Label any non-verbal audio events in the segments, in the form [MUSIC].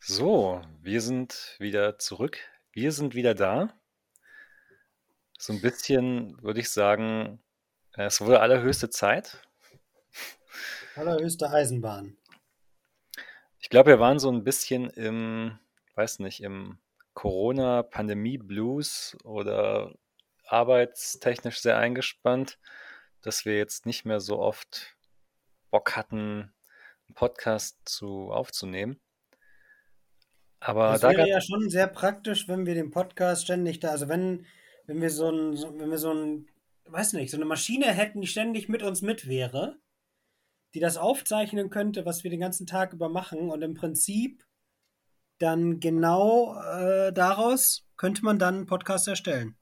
So, wir sind wieder zurück. Wir sind wieder da. So ein bisschen würde ich sagen, es wurde allerhöchste Zeit. Allerhöchste Eisenbahn. Ich glaube, wir waren so ein bisschen im, weiß nicht, im Corona-Pandemie-Blues oder arbeitstechnisch sehr eingespannt, dass wir jetzt nicht mehr so oft Bock hatten, einen Podcast zu aufzunehmen. Aber Das da wäre ja schon sehr praktisch, wenn wir den Podcast ständig da, also wenn, wenn wir so ein, so, wenn wir so ein, weiß nicht, so eine Maschine hätten, die ständig mit uns mit wäre, die das aufzeichnen könnte, was wir den ganzen Tag über machen und im Prinzip dann genau äh, daraus könnte man dann einen Podcast erstellen.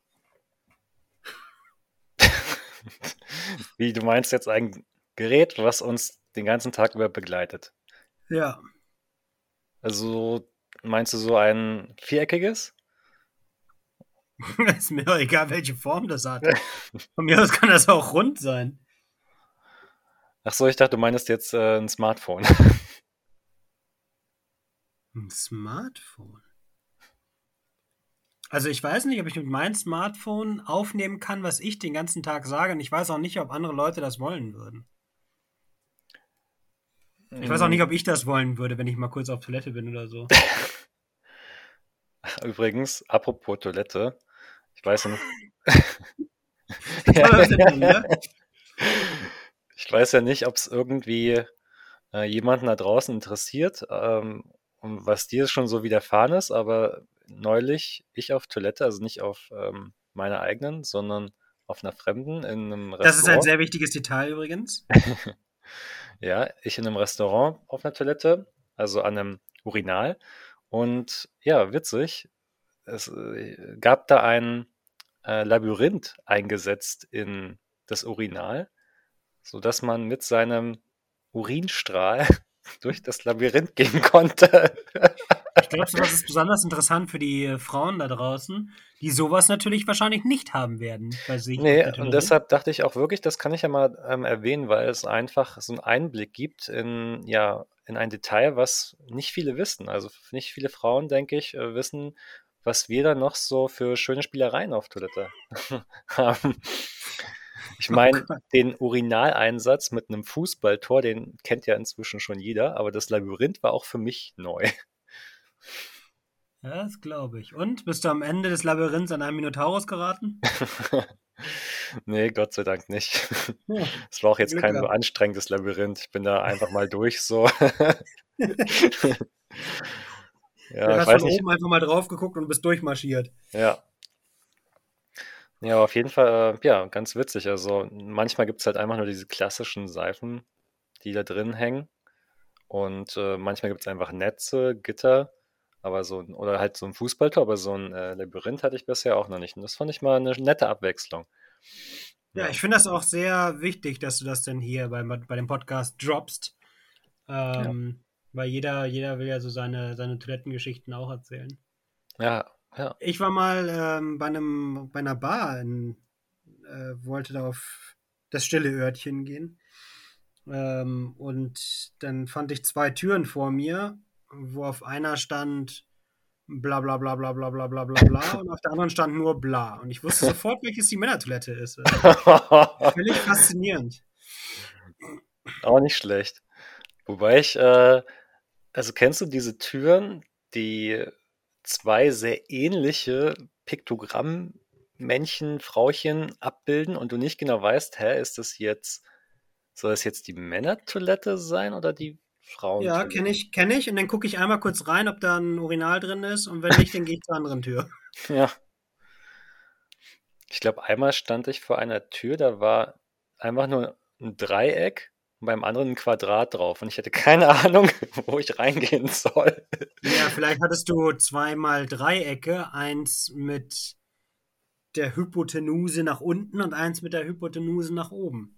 [LAUGHS] Wie, du meinst jetzt ein Gerät, was uns den ganzen Tag über begleitet? Ja. Also meinst du so ein viereckiges? [LAUGHS] Ist mir doch egal, welche Form das hat. Von mir aus kann das auch rund sein. Ach so, ich dachte, du meinst jetzt äh, ein Smartphone. Ein Smartphone. Also ich weiß nicht, ob ich mit meinem Smartphone aufnehmen kann, was ich den ganzen Tag sage. Und ich weiß auch nicht, ob andere Leute das wollen würden. Ich weiß auch nicht, ob ich das wollen würde, wenn ich mal kurz auf Toilette bin oder so. [LAUGHS] Übrigens, apropos Toilette, ich weiß ja nicht. [LAUGHS] Mir? [LAUGHS] Ich weiß ja nicht, ob es irgendwie äh, jemanden da draußen interessiert, ähm, was dir schon so widerfahren ist, aber neulich ich auf Toilette, also nicht auf ähm, meiner eigenen, sondern auf einer fremden in einem Restaurant. Das ist ein sehr wichtiges Detail übrigens. Ja, ich in einem Restaurant auf einer Toilette, also an einem Urinal. Und ja, witzig, es äh, gab da ein äh, Labyrinth eingesetzt in das Urinal, sodass man mit seinem Urinstrahl [LAUGHS] durch das Labyrinth gehen konnte. Ich glaube, sowas ist besonders interessant für die äh, Frauen da draußen, die sowas natürlich wahrscheinlich nicht haben werden bei sich. Nee, und deshalb dachte ich auch wirklich, das kann ich ja mal ähm, erwähnen, weil es einfach so einen Einblick gibt in, ja, in ein Detail, was nicht viele wissen. Also nicht viele Frauen, denke ich, äh, wissen, was wir da noch so für schöne Spielereien auf Toilette [LAUGHS] haben. Ich Oh meine, Gott. den Urinaleinsatz mit einem Fußballtor, den kennt ja inzwischen schon jeder, aber das Labyrinth war auch für mich neu. Ja, das glaube ich. Und bist du am Ende des Labyrinths an einem Minotaurus geraten? [LAUGHS] Nee, Gott sei Dank nicht. Ja, Es war auch jetzt kein so anstrengendes Labyrinth. Ich bin da einfach mal durch so. Du [LAUGHS] [LAUGHS] Ja, ich hast weiß von nicht. oben einfach mal drauf geguckt und bist durchmarschiert. Ja. Ja, auf jeden Fall, äh, ja, ganz witzig. Also manchmal gibt es halt einfach nur diese klassischen Seifen, die da drin hängen. Und äh, manchmal gibt es einfach Netze, Gitter, aber so ein, oder halt so ein Fußballtor, aber so ein äh, Labyrinth hatte ich bisher auch noch nicht. Und das fand ich mal eine nette Abwechslung. Ja, Ja. ich finde das auch sehr wichtig, dass du das denn hier bei, bei dem Podcast droppst. Ähm, Weil jeder, jeder will ja so seine, seine Toilettengeschichten auch erzählen. Ja, ja. Ich war mal ähm, bei, einem, bei einer Bar, in, äh, wollte da auf das stille Örtchen gehen. Ähm, und dann fand ich zwei Türen vor mir, wo auf einer stand bla bla bla bla bla bla bla bla bla [LAUGHS] und auf der anderen stand nur bla. Und ich wusste [LAUGHS] sofort, welches die Männertoilette ist. [LAUGHS] Völlig faszinierend. Auch nicht schlecht. Wobei ich, äh, also kennst du diese Türen, die zwei sehr ähnliche Piktogramm-Männchen, Frauchen abbilden und du nicht genau weißt, hä, ist das jetzt, soll das jetzt die Männertoilette sein oder die Ja, Frauentoilette? kenne ich, kenne ich. Und dann gucke ich einmal kurz rein, ob da ein Urinal drin ist. Und wenn nicht, dann gehe ich zur anderen Tür. [LAUGHS] Ja. Ich glaube, einmal stand ich vor einer Tür, da war einfach nur ein Dreieck und beim anderen ein Quadrat drauf und ich hatte keine [LAUGHS] Ahnung, wo ich reingehen soll. Ja, vielleicht hattest du zweimal Dreiecke, eins mit der Hypotenuse nach unten und eins mit der Hypotenuse nach oben.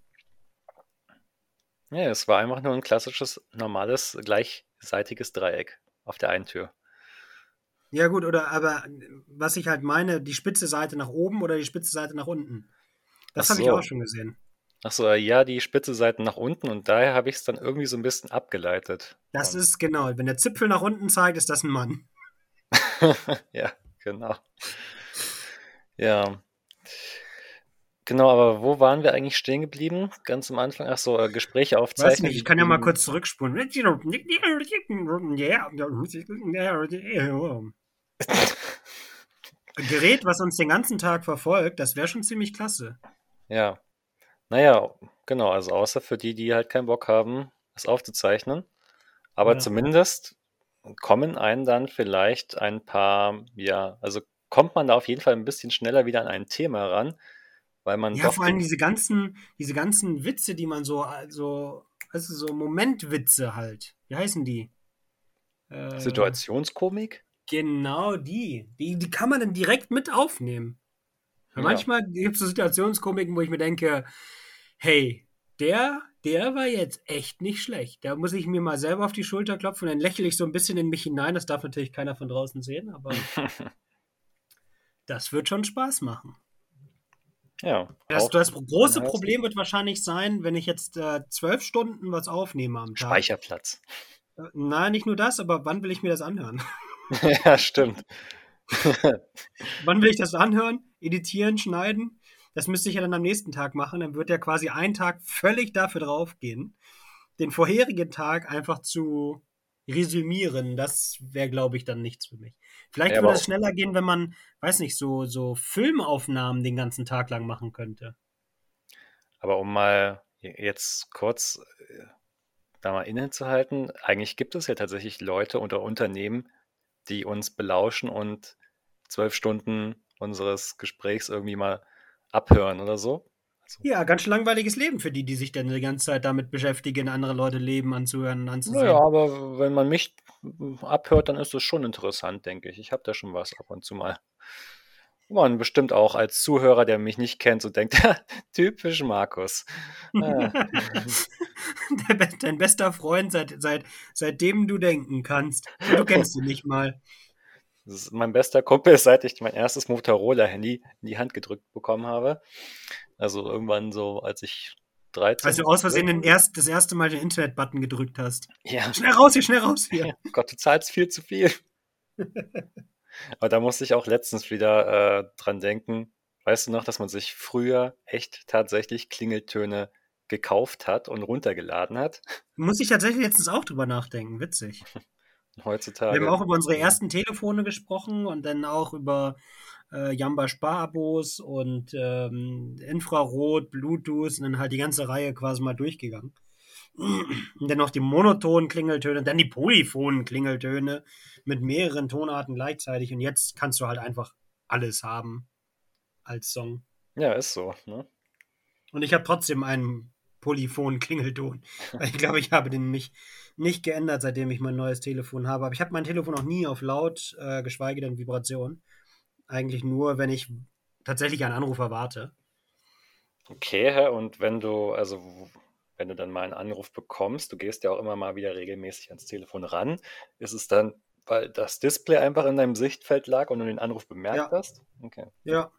Ja, es war einfach nur ein klassisches, normales, gleichseitiges Dreieck auf der einen Tür. Ja, gut, oder aber was ich halt meine, die spitze Seite nach oben oder die spitze Seite nach unten. Das habe ich so. auch schon gesehen. Ach so, ja, die spitze Seite nach unten und daher habe ich es dann irgendwie so ein bisschen abgeleitet. Das Und ist genau, wenn der Zipfel nach unten zeigt, ist das ein Mann. [LAUGHS] ja, genau. Ja. Genau, aber wo waren wir eigentlich stehen geblieben? Ganz am Anfang? Ach so, äh, Gespräche Weiß aufzeichnen. nicht, ich kann ja mal kurz zurückspulen. Ein [LAUGHS] Gerät, was uns den ganzen Tag verfolgt, das wäre schon ziemlich klasse. Ja. Naja, genau, also außer für die, die halt keinen Bock haben, es aufzuzeichnen. Aber Ja. zumindest kommen einen dann vielleicht ein paar, ja, also kommt man da auf jeden Fall ein bisschen schneller wieder an ein Thema ran, weil man Ja, vor allem diese ganzen, diese ganzen Witze, die man so, also, also so Momentwitze halt. Wie heißen die? Äh, Situationskomik. Genau die. die. Die kann man dann direkt mit aufnehmen. Ja. Manchmal gibt es so Situationskomiken, wo ich mir denke, hey, der, der war jetzt echt nicht schlecht. Da muss ich mir mal selber auf die Schulter klopfen und dann lächle ich so ein bisschen in mich hinein. Das darf natürlich keiner von draußen sehen, aber [LAUGHS] das wird schon Spaß machen. Ja, Das, das große Problem wird wahrscheinlich sein, wenn ich jetzt äh, zwölf Stunden was aufnehme am Tag. Speicherplatz. Äh, Nein, nicht nur das, aber wann will ich mir das anhören? [LAUGHS] [LAUGHS] ja, stimmt. [LAUGHS] wann will ich das anhören? Editieren, schneiden? Das müsste ich ja dann am nächsten Tag machen. Dann wird ja quasi ein Tag völlig dafür draufgehen, den vorherigen Tag einfach zu resümieren. Das wäre, glaube ich, dann nichts für mich. Vielleicht Ja, würde es schneller gehen, wenn man, weiß nicht, so, so Filmaufnahmen den ganzen Tag lang machen könnte. Aber um mal jetzt kurz äh, da mal innezuhalten, eigentlich gibt es ja tatsächlich Leute oder Unternehmen, die uns belauschen und zwölf Stunden unseres Gesprächs irgendwie mal abhören oder so. Also, Ja, ganz schön langweiliges Leben für die, die sich dann die ganze Zeit damit beschäftigen, andere Leute leben anzuhören und anzusehen. naja, aber wenn man mich abhört, dann ist das schon interessant, denke ich. Ich habe da schon was ab und zu mal. Man bestimmt auch als Zuhörer, der mich nicht kennt, so denkt, [LAUGHS] typisch Markus. Ah. [LAUGHS] Dein bester Freund, seit, seit, seitdem du denken kannst. Du kennst ihn nicht mal. Das ist mein bester Kumpel, [LAUGHS] seit ich mein erstes Motorola-Handy in die Hand gedrückt bekommen habe. Also irgendwann so, als ich 13 Als du aus Versehen den erst, das erste Mal den Internet-Button gedrückt hast. Ja, Schnell raus hier, schnell raus hier. [LAUGHS] Gott, du zahlst viel zu viel. [LAUGHS] Aber da musste ich auch letztens wieder äh, dran denken. Weißt du noch, dass man sich früher echt tatsächlich Klingeltöne gekauft hat und runtergeladen hat? Muss ich tatsächlich letztens auch drüber nachdenken. Witzig. [LAUGHS] Heutzutage. Wir haben auch über unsere ja. ersten Telefone gesprochen und dann auch über äh, Jamba Sparabos und ähm, Infrarot, Bluetooth und dann halt die ganze Reihe quasi mal durchgegangen. Und dann noch die monotonen Klingeltöne, dann die polyphonen Klingeltöne mit mehreren Tonarten gleichzeitig und jetzt kannst du halt einfach alles haben als Song. Ja, ist so. Ne? Und ich habe trotzdem einen polyphonen Klingelton. [LAUGHS] Ich glaube, ich habe den nicht, nicht geändert, seitdem ich mein neues Telefon habe. Aber ich habe mein Telefon auch nie auf laut, äh, geschweige denn Vibration. Eigentlich nur, wenn ich tatsächlich einen Anruf erwarte. Okay, und wenn du, also wenn du dann mal einen Anruf bekommst, du gehst ja auch immer mal wieder regelmäßig ans Telefon ran, ist es dann, weil das Display einfach in deinem Sichtfeld lag und du den Anruf bemerkt Ja. hast? Okay. Ja,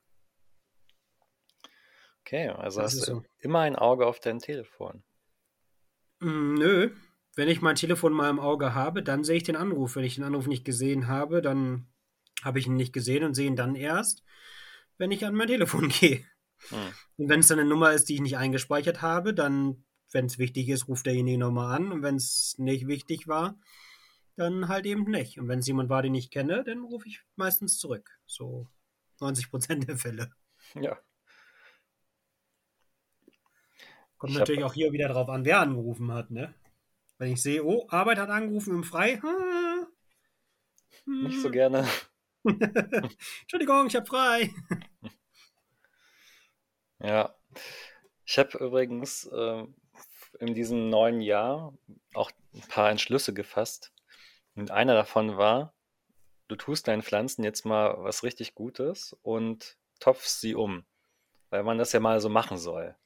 Okay, also das hast du so. immer ein Auge auf dein Telefon. Mm, nö. Wenn ich mein Telefon mal im Auge habe, dann sehe ich den Anruf. Wenn ich den Anruf nicht gesehen habe, dann habe ich ihn nicht gesehen und sehe ihn dann erst, wenn ich an mein Telefon [LAUGHS] gehe. Hm. Und wenn es dann eine Nummer ist, die ich nicht eingespeichert habe, dann, wenn es wichtig ist, ruft derjenige nochmal an. Und wenn es nicht wichtig war, dann halt eben nicht. Und wenn es jemand war, den ich kenne, dann rufe ich meistens zurück. So 90% der Fälle. Ja, Kommt ich natürlich habe auch hier wieder drauf an, wer angerufen hat, ne? Wenn ich sehe, oh, Arbeit hat angerufen im Frei. Ah, nicht so hm. gerne. [LAUGHS] Entschuldigung, ich habe frei. [LAUGHS] Ja, ich habe übrigens äh, in diesem neuen Jahr auch ein paar Entschlüsse gefasst. Und einer davon war, du tust deinen Pflanzen jetzt mal was richtig Gutes und topfst sie um, weil man das ja mal so machen soll.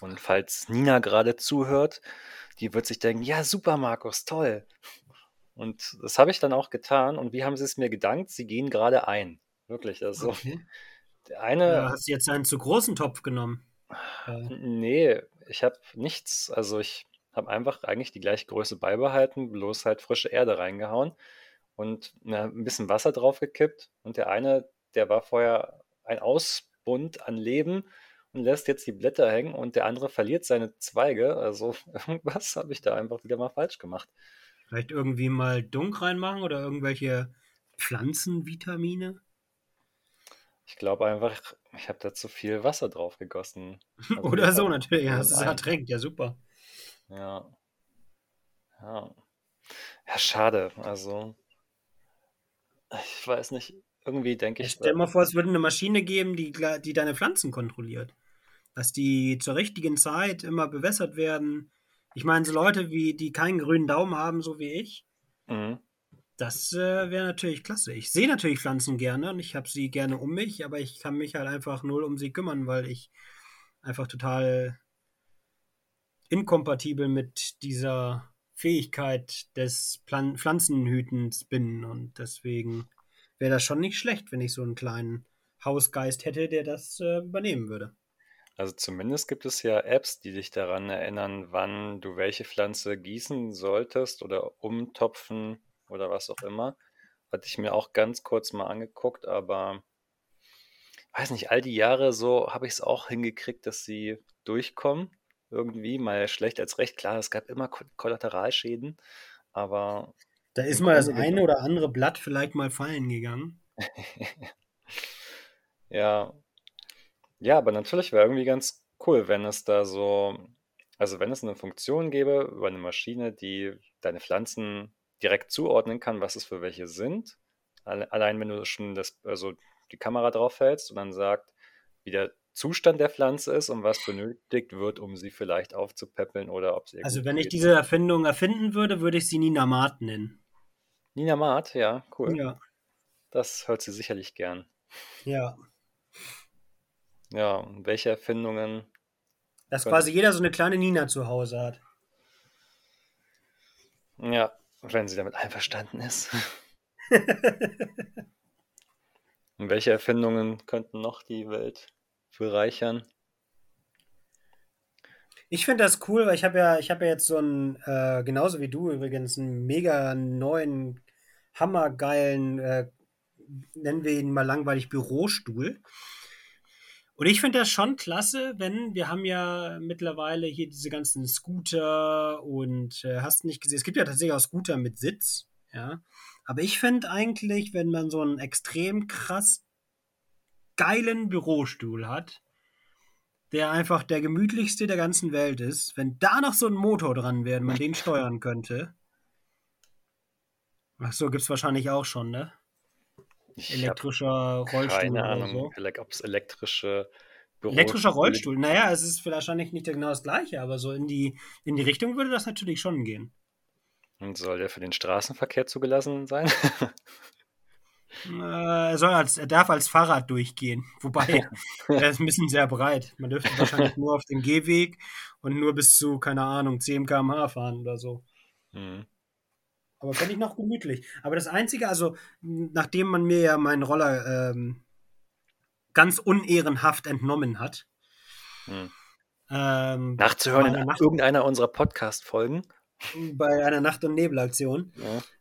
Und falls Nina gerade zuhört, die wird sich denken, ja, super, Markus, toll. Und das habe ich dann auch getan. Und wie haben sie es mir gedankt? Sie gehen gerade ein. Wirklich, also Okay. der Ja, eine, hast du jetzt einen zu großen Topf genommen? Äh, nee, ich habe nichts, also ich habe einfach eigentlich die gleiche Größe beibehalten, bloß halt frische Erde reingehauen und na, ein bisschen Wasser draufgekippt. Und der eine, der war vorher ein Ausbund an Leben und lässt jetzt die Blätter hängen und der andere verliert seine Zweige. Also [LAUGHS] irgendwas habe ich da einfach wieder mal falsch gemacht. Vielleicht irgendwie mal Dunk reinmachen oder irgendwelche Pflanzenvitamine? Ich glaube einfach, ich habe da zu viel Wasser drauf gegossen. [LAUGHS] Also oder so natürlich, ja, das ist ertränkt, ja super. Ja. Ja. Ja, schade. Also, ich weiß nicht. Irgendwie denke ich. Stell dir mal vor, es würde eine Maschine geben, die, die deine Pflanzen kontrolliert. Dass die zur richtigen Zeit immer bewässert werden. Ich meine, so Leute, wie, die keinen grünen Daumen haben, so wie ich, mhm. das äh, wäre natürlich klasse. Ich sehe natürlich Pflanzen gerne und ich habe sie gerne um mich, aber ich kann mich halt einfach null um sie kümmern, weil ich einfach total inkompatibel mit dieser Fähigkeit des Plan Pflanzenhütens bin und deswegen wäre das schon nicht schlecht, wenn ich so einen kleinen Hausgeist hätte, der das äh, übernehmen würde. Also zumindest gibt es ja Apps, die dich daran erinnern, wann du welche Pflanze gießen solltest oder umtopfen oder was auch immer. Hatte ich mir auch ganz kurz mal angeguckt, aber weiß nicht, all die Jahre so habe ich es auch hingekriegt, dass sie durchkommen irgendwie, mal schlecht als recht. Klar, es gab immer Kollateralschäden, aber. Da ist mal das eine oder andere Blatt vielleicht mal fallen gegangen. [LAUGHS] ja. Ja, aber natürlich wäre irgendwie ganz cool, wenn es da so, also wenn es eine Funktion gäbe über eine Maschine, die deine Pflanzen direkt zuordnen kann, was es für welche sind. Allein wenn du schon das, also die Kamera drauf hältst und dann sagt, wie der Zustand der Pflanze ist und was benötigt wird, um sie vielleicht aufzupäppeln oder ob sie. Also, wenn ich diese Erfindung erfinden würde, würde ich sie Nina Mart nennen. Nina Mart, ja, cool. Ja. Das hört sie sicherlich gern. Ja. Ja, und welche Erfindungen. Dass quasi jeder so eine kleine Nina zu Hause hat. Ja, wenn sie damit einverstanden ist. [LAUGHS] und welche Erfindungen könnten noch die Welt bereichern. Ich finde das cool, weil ich habe ja, ich habe ja jetzt so einen, äh, genauso wie du übrigens, einen mega neuen, hammergeilen, äh, nennen wir ihn mal langweilig Bürostuhl. Und ich finde das schon klasse, wenn wir haben ja mittlerweile hier diese ganzen Scooter und äh, hast nicht gesehen, es gibt ja tatsächlich auch Scooter mit Sitz, ja. Aber ich finde eigentlich, wenn man so einen extrem krass geilen Bürostuhl hat, der einfach der gemütlichste der ganzen Welt ist, wenn da noch so ein Motor dran wäre, man den steuern könnte. Ach so, gibt's wahrscheinlich auch schon, ne? Ich Elektrischer Rollstuhl keine Ahnung, so. ob es elektrische Büro Elektrischer Rollstuhl, naja, es ist wahrscheinlich nicht genau das gleiche, aber so in die, in die Richtung würde das natürlich schon gehen. Und soll der für den Straßenverkehr zugelassen sein? [LAUGHS] Äh, er, soll als, er darf als Fahrrad durchgehen. [LAUGHS] Wobei, er ist ein bisschen sehr breit. Man dürfte [LAUGHS] wahrscheinlich nur auf den Gehweg und nur bis zu, keine Ahnung, 10 km/h fahren oder so. Mhm. Aber fände ich noch gemütlich. Aber das Einzige, also, nachdem man mir ja meinen Roller ähm, ganz unehrenhaft entnommen hat. Mhm. Ähm, Nachzuhören in Nacht irgendeiner unserer Podcast-Folgen. Bei einer Nacht- und Nebelaktion.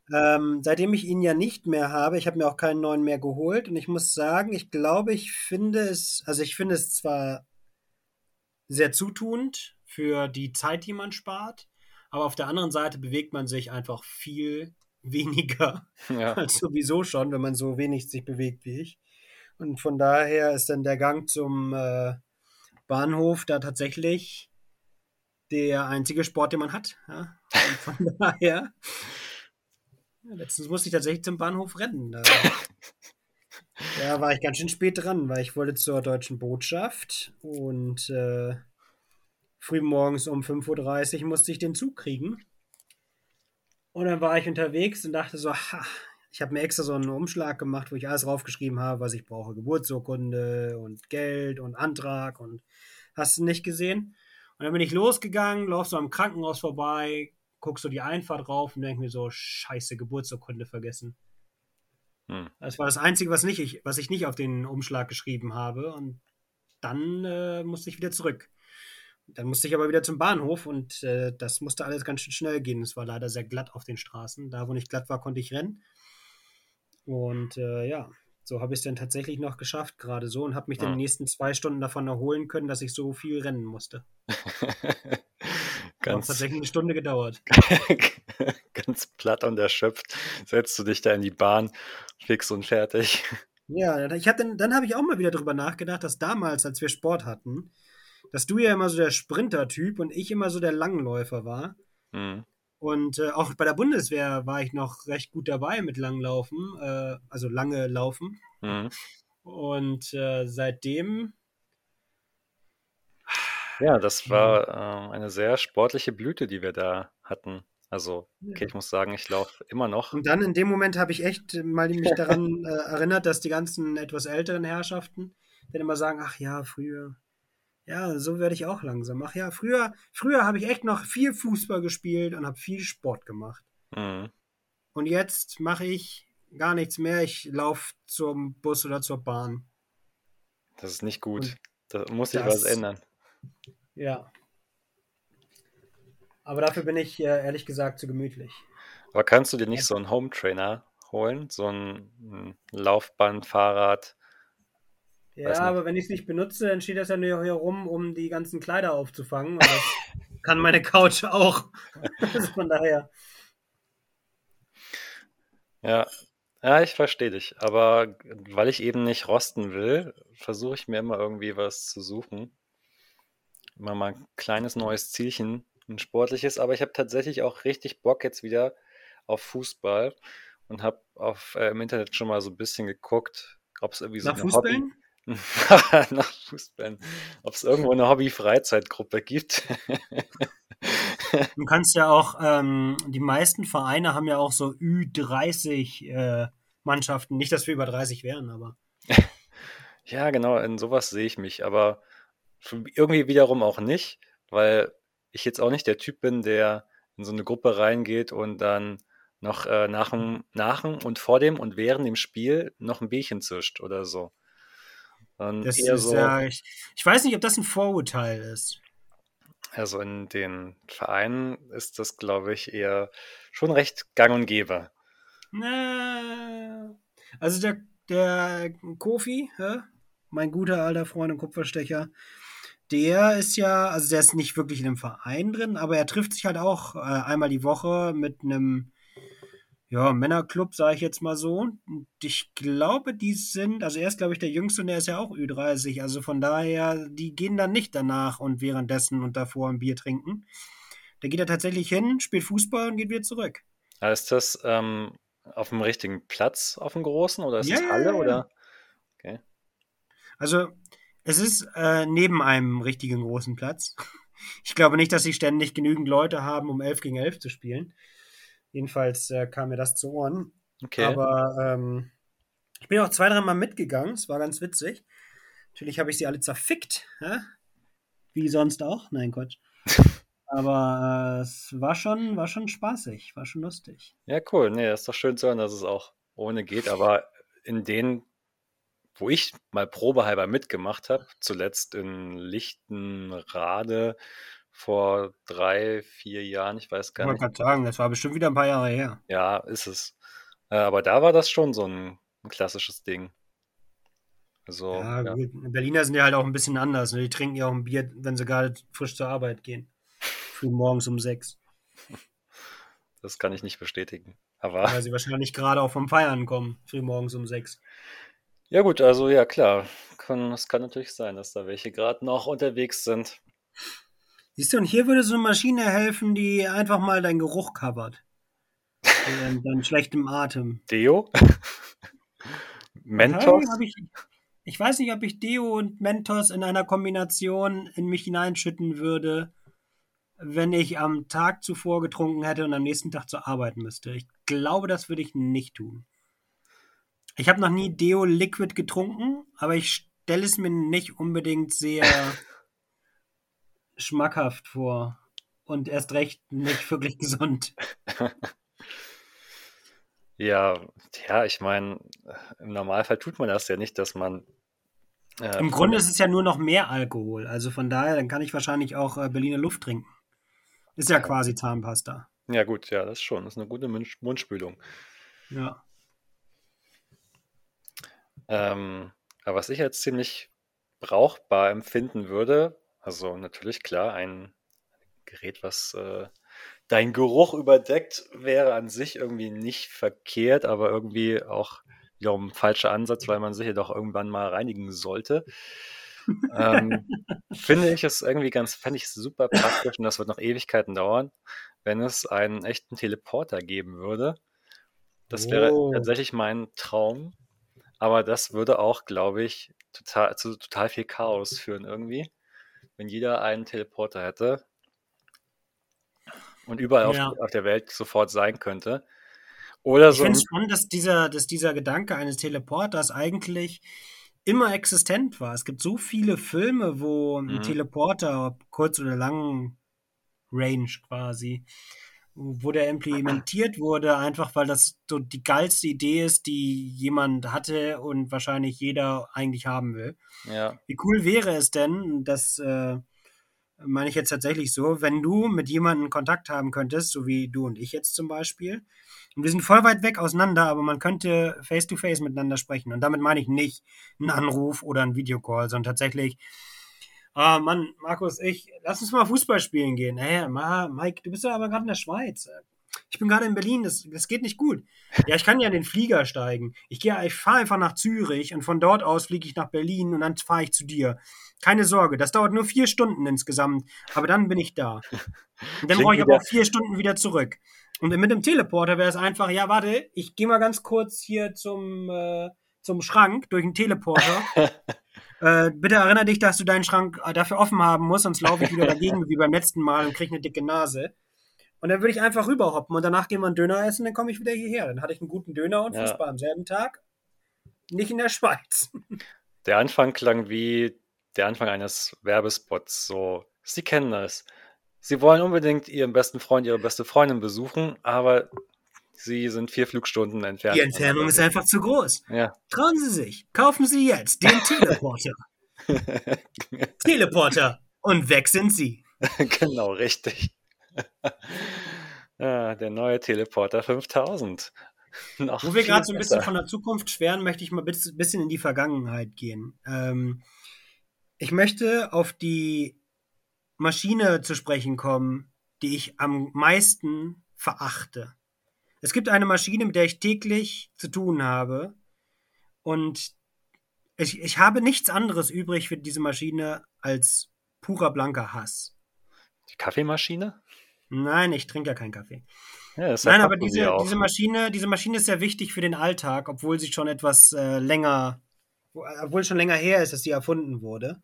Ja. Ähm, seitdem ich ihn ja nicht mehr habe, ich habe mir auch keinen neuen mehr geholt und ich muss sagen, ich glaube, ich finde es, also ich finde es zwar sehr zutuend für die Zeit, die man spart, aber auf der anderen Seite bewegt man sich einfach viel [LAUGHS] weniger ja. [LAUGHS] als sowieso schon, wenn man so wenig sich bewegt wie ich. Und von daher ist dann der Gang zum äh, Bahnhof da tatsächlich der einzige Sport, den man hat. Ja? Und von [LAUGHS] daher ja, letztens musste ich tatsächlich zum Bahnhof rennen. Da, da, war ich ganz schön spät dran, weil ich wollte zur deutschen Botschaft und äh, früh morgens um 5.30 Uhr musste ich den Zug kriegen. Und dann war ich unterwegs und dachte so, ha, ich habe mir extra so einen Umschlag gemacht, wo ich alles draufgeschrieben habe, was ich brauche. Geburtsurkunde und Geld und Antrag und hast du nicht gesehen. Und dann bin ich losgegangen, lauf so am Krankenhaus vorbei, guck so die Einfahrt drauf und denke mir so, scheiße, Geburtsurkunde vergessen. Hm. Das war das Einzige, was, nicht, ich, was ich nicht auf den Umschlag geschrieben habe. Und dann äh, musste ich wieder zurück. Dann musste ich aber wieder zum Bahnhof und äh, das musste alles ganz schön schnell gehen. Es war leider sehr glatt auf den Straßen. Da, wo nicht glatt war, konnte ich rennen. Und äh, ja, so habe ich es dann tatsächlich noch geschafft, gerade so, und habe mich ja. dann die nächsten zwei Stunden davon erholen können, dass ich so viel rennen musste. [LAUGHS] ganz, hat tatsächlich eine Stunde gedauert. [LAUGHS] ganz platt und erschöpft setzt du dich da in die Bahn, fix und fertig. Ja, ich hab dann, dann habe ich auch mal wieder darüber nachgedacht, dass damals, als wir Sport hatten, dass du ja immer so der Sprinter-Typ und ich immer so der Langläufer war. Mhm. Und äh, auch bei der Bundeswehr war ich noch recht gut dabei mit Langlaufen, äh, also lange Laufen. Mhm. Und äh, seitdem. Ja, das war ähm, eine sehr sportliche Blüte, die wir da hatten. Also, okay, ich muss sagen, ich laufe immer noch. Und dann in dem Moment habe ich echt mal mich daran äh, erinnert, dass die ganzen etwas älteren Herrschaften dann immer sagen: Ach ja, früher, ja, so werde ich auch langsam. Ach ja, früher, früher habe ich echt noch viel Fußball gespielt und habe viel Sport gemacht. Mhm. Und jetzt mache ich gar nichts mehr. Ich laufe zum Bus oder zur Bahn. Das ist nicht gut. Und da muss sich was ändern. Ja. Aber dafür bin ich äh, ehrlich gesagt zu gemütlich. Aber kannst du dir nicht so einen Home Trainer holen? So ein, ein Laufband, Fahrrad? Ja, aber wenn ich es nicht benutze, dann steht das ja nur hier rum, um die ganzen Kleider aufzufangen. Und das [LAUGHS] kann meine Couch auch. [LAUGHS] also von daher. Ja, ja, ich verstehe dich. Aber weil ich eben nicht rosten will, versuche ich mir immer irgendwie was zu suchen. Immer mal ein kleines neues Zielchen, ein sportliches. Aber ich habe tatsächlich auch richtig Bock jetzt wieder auf Fußball und habe äh, im Internet schon mal so ein bisschen geguckt, ob es irgendwie so Nach eine Fußballen? Hobby [LAUGHS] nach Fußball. Ob es irgendwo eine Hobby-Freizeitgruppe gibt. du kannst ja auch, ähm, die meisten Vereine haben ja auch so Ü30 äh, Mannschaften. Nicht, dass wir über 30 wären, aber. [LAUGHS] ja, genau, in sowas sehe ich mich, aber irgendwie wiederum auch nicht, weil ich jetzt auch nicht der Typ bin, der in so eine Gruppe reingeht und dann noch äh, nach, dem, nach und vor dem und während dem Spiel noch ein Bierchen zischt oder so. Das ist so, ja, ich, ich weiß nicht, ob das ein Vorurteil ist. Also in den Vereinen ist das, glaube ich, eher schon recht gang und gäbe. Na, also der, der Kofi, ja, mein guter alter Freund und Kupferstecher, der ist ja, also der ist nicht wirklich in einem Verein drin, aber er trifft sich halt auch äh, einmal die Woche mit einem ja, Männerclub, sage ich jetzt mal so. Und ich glaube, die sind, also er ist, glaube ich, der Jüngste und er ist ja auch Ü30. Also von daher, die gehen dann nicht danach und währenddessen und davor ein Bier trinken. Da geht er tatsächlich hin, spielt Fußball und geht wieder zurück. Ist das ähm, auf dem richtigen Platz, auf dem großen, oder ist ja, das Halle? Ja, oder? Okay. Also, es ist äh, neben einem richtigen großen Platz. Ich glaube nicht, dass sie ständig genügend Leute haben, um 11 gegen 11 zu spielen. Jedenfalls äh, kam mir das zu Ohren. Okay. Aber ähm, ich bin auch zwei, dreimal mitgegangen. Es war ganz witzig. Natürlich habe ich sie alle zerfickt. Ja? Wie sonst auch. Nein, Gott. [LAUGHS] Aber äh, es war schon, war schon spaßig, war schon lustig. Ja, cool. Nee, das ist doch schön zu hören, dass es auch ohne geht. Aber in denen, wo ich mal probehalber mitgemacht habe, zuletzt in Lichtenrade, vor drei, vier Jahren, ich weiß gar ich nicht. Ich wollte gerade sagen, das war bestimmt wieder ein paar Jahre her. Ja, ist es. Äh, aber da war das schon so ein, ein klassisches Ding. Also, ja, ja. Berliner sind ja halt auch ein bisschen anders. Ne? Die trinken ja auch ein Bier, wenn sie gerade frisch zur Arbeit gehen. Früh morgens um sechs. [LAUGHS] Das kann ich nicht bestätigen. Aber Weil sie wahrscheinlich gerade auch vom Feiern kommen, früh morgens um sechs. Ja, gut, also ja, klar. Es kann natürlich sein, dass da welche gerade noch unterwegs sind. Siehst du, und hier würde so eine Maschine helfen, die einfach mal deinen Geruch covert. [LAUGHS] Deinen, deinen schlechtem Atem. Deo? Mentos? Ich, ich weiß nicht, ob ich Deo und Mentos in einer Kombination in mich hineinschütten würde, wenn ich am Tag zuvor getrunken hätte und am nächsten Tag zur Arbeit müsste. Ich glaube, das würde ich nicht tun. Ich habe noch nie Deo Liquid getrunken, aber ich stelle es mir nicht unbedingt sehr [LAUGHS] schmackhaft vor und erst recht nicht wirklich gesund. [LAUGHS] Ja, ja, ich meine, im Normalfall tut man das ja nicht, dass man Äh, Im Grunde ist es ja nur noch mehr Alkohol. Also von daher, dann kann ich wahrscheinlich auch äh, Berliner Luft trinken. Ist ja quasi Zahnpasta. Ja, gut, ja, das schon. Das ist eine gute Mund Mundspülung. Ja. Ähm, aber was ich jetzt ziemlich brauchbar empfinden würde, also natürlich klar, ein Gerät, was äh, dein Geruch überdeckt, wäre an sich irgendwie nicht verkehrt, aber irgendwie auch wiederum ein falscher Ansatz, weil man sich ja doch irgendwann mal reinigen sollte. ähm, [LAUGHS] finde ich es irgendwie ganz, fände ich super praktisch und das wird noch Ewigkeiten dauern, wenn es einen echten Teleporter geben würde. Das wäre oh. tatsächlich mein Traum, aber das würde auch, glaube ich, total, zu total viel Chaos führen irgendwie, wenn jeder einen Teleporter hätte und überall ja. auf, auf, der Welt sofort sein könnte. Oder ich so. Ich finde schon, dass dieser, dass dieser Gedanke eines Teleporters eigentlich immer existent war. Es gibt so viele Filme, wo ein mhm. Teleporter, kurz oder lang Range quasi, wo der implementiert wurde, einfach weil das so die geilste Idee ist, die jemand hatte und wahrscheinlich jeder eigentlich haben will. Ja. Wie cool wäre es denn, dass äh, meine ich jetzt tatsächlich so, wenn du mit jemandem Kontakt haben könntest, so wie du und ich jetzt zum Beispiel, und wir sind voll weit weg auseinander, aber man könnte face-to-face -face miteinander sprechen. Und damit meine ich nicht einen Anruf oder einen Videocall, sondern tatsächlich, ah, Mann, Markus, ich, lass uns mal Fußball spielen gehen. Hey, Mike, du bist ja aber gerade in der Schweiz. Ich bin gerade in Berlin, das, das geht nicht gut. Ja, ich kann ja in den Flieger steigen. Ich gehe, ich fahre einfach nach Zürich und von dort aus fliege ich nach Berlin und dann fahre ich zu dir. Keine Sorge, das dauert nur vier Stunden insgesamt, aber dann bin ich da. Und dann brauche ich aber auch vier Stunden wieder zurück. Und mit dem Teleporter wäre es einfach, ja, warte, ich gehe mal ganz kurz hier zum, äh, zum Schrank durch den Teleporter. [LAUGHS] äh, bitte erinnere dich, dass du deinen Schrank äh, dafür offen haben musst, sonst laufe ich wieder dagegen wie beim letzten Mal und kriege eine dicke Nase. Und dann würde ich einfach rüberhoppen und danach gehen wir einen Döner essen, dann komme ich wieder hierher. Dann hatte ich einen guten Döner und Fußball ja. am selben Tag. Nicht in der Schweiz. [LAUGHS] Der Anfang klang wie der Anfang eines Werbespots. So, Sie kennen das. Sie wollen unbedingt Ihren besten Freund, Ihre beste Freundin besuchen, aber Sie sind vier Flugstunden entfernt. Die Entfernung ist einfach zu groß. Ja. Trauen Sie sich. Kaufen Sie jetzt den [LAUGHS] Teleporter. Teleporter. Und weg sind Sie. [LAUGHS] genau, richtig. ja, [LAUGHS] der neue Teleporter 5000. Noch Wo wir gerade so ein bisschen von der Zukunft schweren, möchte ich mal ein bisschen in die Vergangenheit gehen. Ähm, ich möchte auf die Maschine zu sprechen kommen, die ich am meisten verachte. Es gibt eine Maschine, mit der ich täglich zu tun habe. Und ich, ich habe nichts anderes übrig für diese Maschine als purer blanker Hass. Die Kaffeemaschine? Nein, ich trinke ja keinen Kaffee. Ja, Nein, aber diese, diese, Maschine, diese Maschine ist sehr wichtig für den Alltag, obwohl sie schon etwas äh, länger, obwohl schon länger her ist, dass sie erfunden wurde.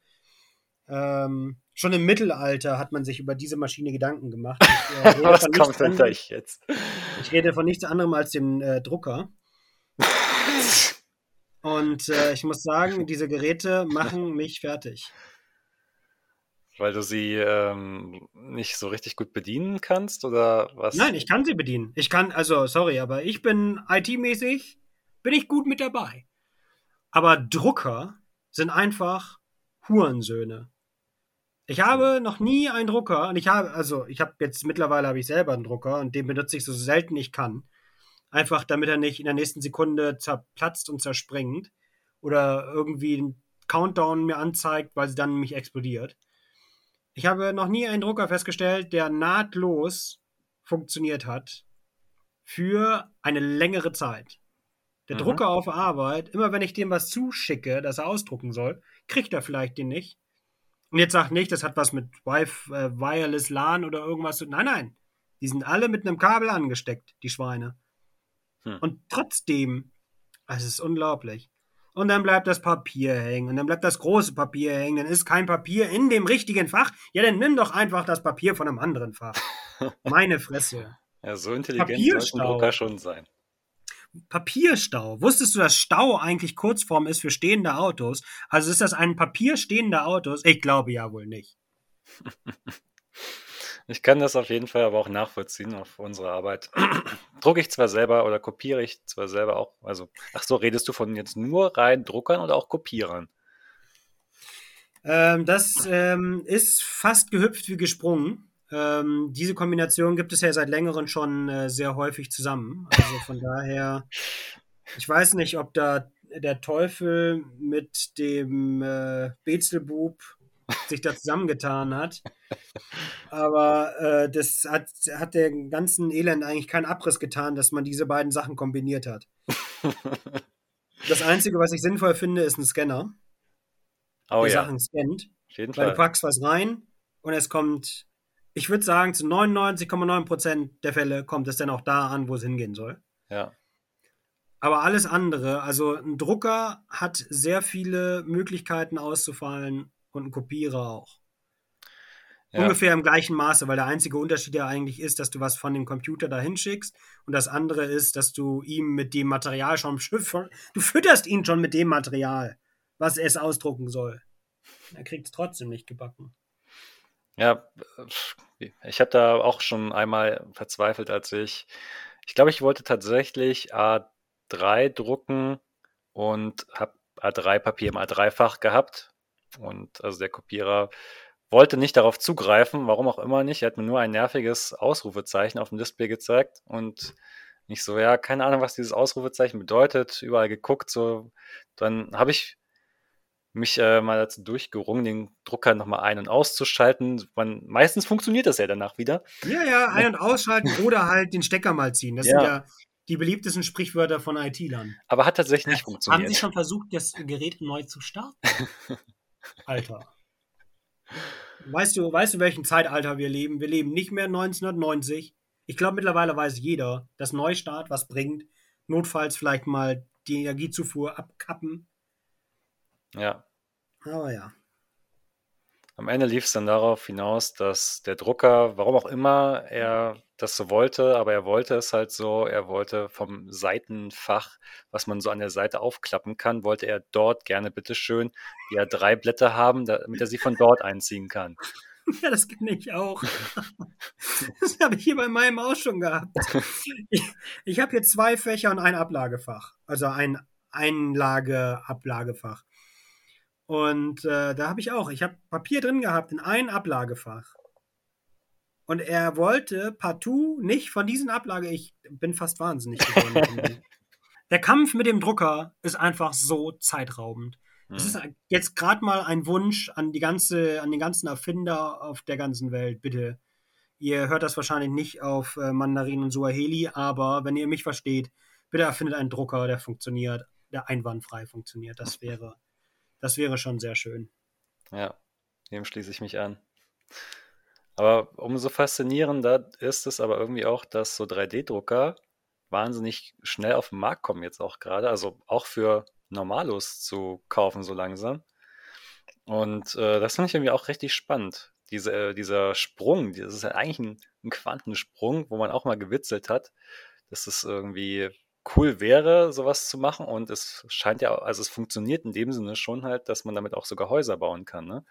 Ähm, schon im Mittelalter hat man sich über diese Maschine Gedanken gemacht. [LAUGHS] Ich, äh, Was kommt denn gleich jetzt? Ich rede von nichts anderem als dem äh, Drucker. Und äh, ich muss sagen, diese Geräte machen mich fertig. Weil du sie ähm, nicht so richtig gut bedienen kannst oder was? Nein, ich kann sie bedienen. Ich kann, also sorry, aber ich bin IT-mäßig, bin ich gut mit dabei. Aber Drucker sind einfach Hurensöhne. Ich habe noch nie einen Drucker und ich habe, also ich habe jetzt mittlerweile habe ich selber einen Drucker und den benutze ich so selten ich kann. Einfach damit er nicht in der nächsten Sekunde zerplatzt und zerspringt oder irgendwie einen Countdown mir anzeigt, weil sie dann nämlich explodiert. Ich habe noch nie einen Drucker festgestellt, der nahtlos funktioniert hat für eine längere Zeit. Der mhm. Drucker auf Arbeit, immer wenn ich dem was zuschicke, dass er ausdrucken soll, kriegt er vielleicht den nicht und jetzt sagt nicht, das hat was mit Wi äh, Wireless LAN oder irgendwas zu Nein, nein. Die sind alle mit einem Kabel angesteckt, die Schweine. Hm. Und trotzdem, es ist unglaublich. Und dann bleibt das Papier hängen. Und dann bleibt das große Papier hängen. Dann ist kein Papier in dem richtigen Fach. Ja, dann nimm doch einfach das Papier von einem anderen Fach. [LAUGHS] Meine Fresse. Ja, so intelligent sollte ein Drucker schon sein. Papierstau. Wusstest du, dass Stau eigentlich Kurzform ist für stehende Autos? Also ist das ein Papier stehender Autos? Ich glaube ja wohl nicht. [LAUGHS] Ich kann das auf jeden Fall aber auch nachvollziehen auf unsere Arbeit. [CLEARS THROAT] Drucke ich zwar selber oder kopiere ich zwar selber auch. Also, ach so, redest du von jetzt nur rein Druckern oder auch Kopierern? Ähm, das ähm, ist fast gehüpft wie gesprungen. Ähm, diese Kombination gibt es ja seit längerem schon äh, sehr häufig zusammen. Also von [LAUGHS] daher, ich weiß nicht, ob da der Teufel mit dem äh, Bezelbub sich da zusammengetan hat. Aber äh, das hat, hat der ganzen Elend eigentlich keinen Abriss getan, dass man diese beiden Sachen kombiniert hat. [LAUGHS] das Einzige, was ich sinnvoll finde, ist ein Scanner. Oh der ja, Sachen scannt. auf jeden Weil du packst was rein und es kommt, ich würde sagen, zu 99,9% der Fälle kommt es dann auch da an, wo es hingehen soll. Ja, Aber alles andere, also ein Drucker hat sehr viele Möglichkeiten auszufallen und ein Kopierer auch. ja, Ungefähr im gleichen Maße, weil der einzige Unterschied ja eigentlich ist, dass du was von dem Computer dahin schickst und das andere ist, dass du ihm mit dem Material schon, [LAUGHS] du fütterst ihn schon mit dem Material, was es ausdrucken soll. Er kriegt es trotzdem nicht gebacken. Ja. Ich habe da auch schon einmal verzweifelt, als ich, ich glaube, ich wollte tatsächlich A3 drucken und habe A3-Papier im A3-Fach gehabt. Und also der Kopierer wollte nicht darauf zugreifen, warum auch immer nicht. Er hat mir nur ein nerviges Ausrufezeichen auf dem Display gezeigt und nicht so, ja, keine Ahnung, was dieses Ausrufezeichen bedeutet. Überall geguckt, so. Dann habe ich mich äh, mal dazu durchgerungen, den Drucker nochmal ein- und auszuschalten. Man, meistens funktioniert das ja danach wieder. Ja, ja, ein- und ausschalten oder halt den Stecker mal ziehen. Das Ja. sind ja die beliebtesten Sprichwörter von IT-Lern. Aber hat tatsächlich nicht Haben Sie funktioniert. schon versucht, das Gerät neu zu starten? [LAUGHS] Alter. Weißt du, weißt du, welchen Zeitalter wir leben? Wir leben nicht mehr 1990. Ich glaube, mittlerweile weiß jeder, dass Neustart was bringt. Notfalls vielleicht mal die Energiezufuhr abkappen. Ja. Aber ja. Am Ende lief es dann darauf hinaus, dass der Drucker, warum auch immer er das so wollte, aber er wollte es halt so, er wollte vom Seitenfach, was man so an der Seite aufklappen kann, wollte er dort gerne bitteschön die A3 Blätter haben, damit er sie von dort einziehen kann. [LAUGHS] Ja, das kenne ich auch. [LAUGHS] Das habe ich hier bei meinem auch schon gehabt. Ich, ich habe hier zwei Fächer und ein Ablagefach. Also ein Einlage-Ablagefach. Und äh, da habe ich auch, ich habe Papier drin gehabt in ein Ablagefach. Und er wollte partout nicht von diesen Ablage, ich bin fast wahnsinnig geworden. [LAUGHS] Der Kampf mit dem Drucker ist einfach so zeitraubend. Es ist Hm. jetzt gerade mal ein Wunsch an die ganze, an den ganzen Erfinder auf der ganzen Welt, bitte. Ihr hört das wahrscheinlich nicht auf äh, Mandarin und Suaheli, aber wenn ihr mich versteht, bitte erfindet einen Drucker, der funktioniert, der einwandfrei funktioniert. Das wäre, das wäre schon sehr schön. Ja, dem schließe ich mich an. Aber umso faszinierender ist es aber irgendwie auch, dass so 3D-Drucker wahnsinnig schnell auf den Markt kommen jetzt auch gerade. Also auch für Normalos zu kaufen so langsam. Und äh, das finde ich irgendwie auch richtig spannend. Diese, äh, dieser Sprung, das ist ja eigentlich ein, ein Quantensprung, wo man auch mal gewitzelt hat, dass es irgendwie cool wäre, sowas zu machen. Und es scheint ja, also es funktioniert in dem Sinne schon halt, dass man damit auch sogar Häuser bauen kann. Ne?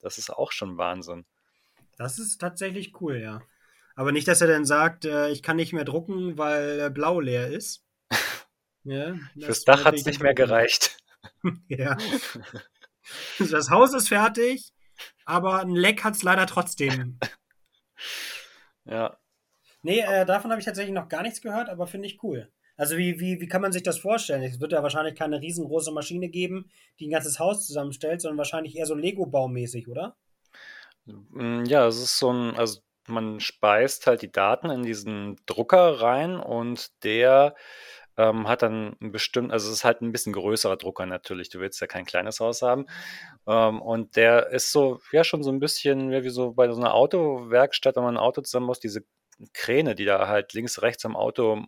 Das ist auch schon Wahnsinn. Das ist tatsächlich cool, ja. Aber nicht, dass er dann sagt, äh, ich kann nicht mehr drucken, weil blau leer ist. [LAUGHS] Ja, Fürs Dach hat es nicht mehr gereicht. [LAUGHS] Ja. Das Haus ist fertig, aber ein Leck hat es leider trotzdem. [LAUGHS] Ja, Nee, äh, davon habe ich tatsächlich noch gar nichts gehört, aber finde ich cool. Also wie, wie, wie kann man sich das vorstellen? Es wird ja wahrscheinlich keine riesengroße Maschine geben, die ein ganzes Haus zusammenstellt, sondern wahrscheinlich eher so Lego-Baumäßig, oder? Mm, ja, es ist so ein, also man speist halt die Daten in diesen Drucker rein und der ähm, hat dann ein bestimmt, also es ist halt ein bisschen größerer Drucker natürlich. Du willst ja kein kleines Haus haben. Ähm, und der ist so, ja, schon so ein bisschen ja, wie so bei so einer Autowerkstatt, wenn man ein Auto zusammenbaut, diese Kräne, die da halt links, rechts am Auto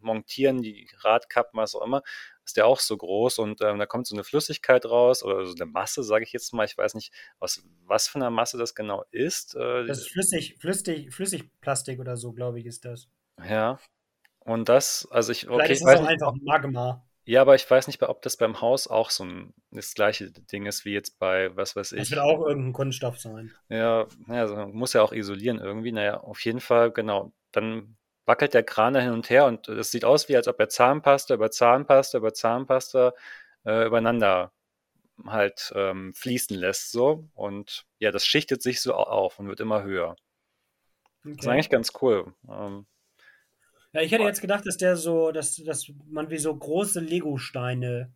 montieren, die Radkappen, was auch immer, ist der auch so groß und ähm, da kommt so eine Flüssigkeit raus oder so eine Masse, sage ich jetzt mal. Ich weiß nicht, aus was für einer Masse das genau ist. Äh, Das ist flüssig, flüssig, Flüssigplastik oder so, glaube ich, ist das. ja. Und das, also ich, Vielleicht okay, ist ich es weiß auch nicht, einfach Magma. ja, aber ich weiß nicht, ob das beim Haus auch so ein das gleiche Ding ist wie jetzt bei, was weiß Das ich. wird auch irgendein Kunststoff sein. Ja, naja, also man muss ja auch isolieren irgendwie. Naja, auf jeden Fall, genau. Dann wackelt der Kran da hin und her und es sieht aus, wie als ob er Zahnpasta über Zahnpasta über Zahnpasta äh, übereinander halt ähm, fließen lässt so und ja, das schichtet sich so auf und wird immer höher. Okay. Das ist eigentlich ganz cool. Ähm, ja, ich hätte jetzt gedacht, dass der so, dass, dass man wie so große Lego-Steine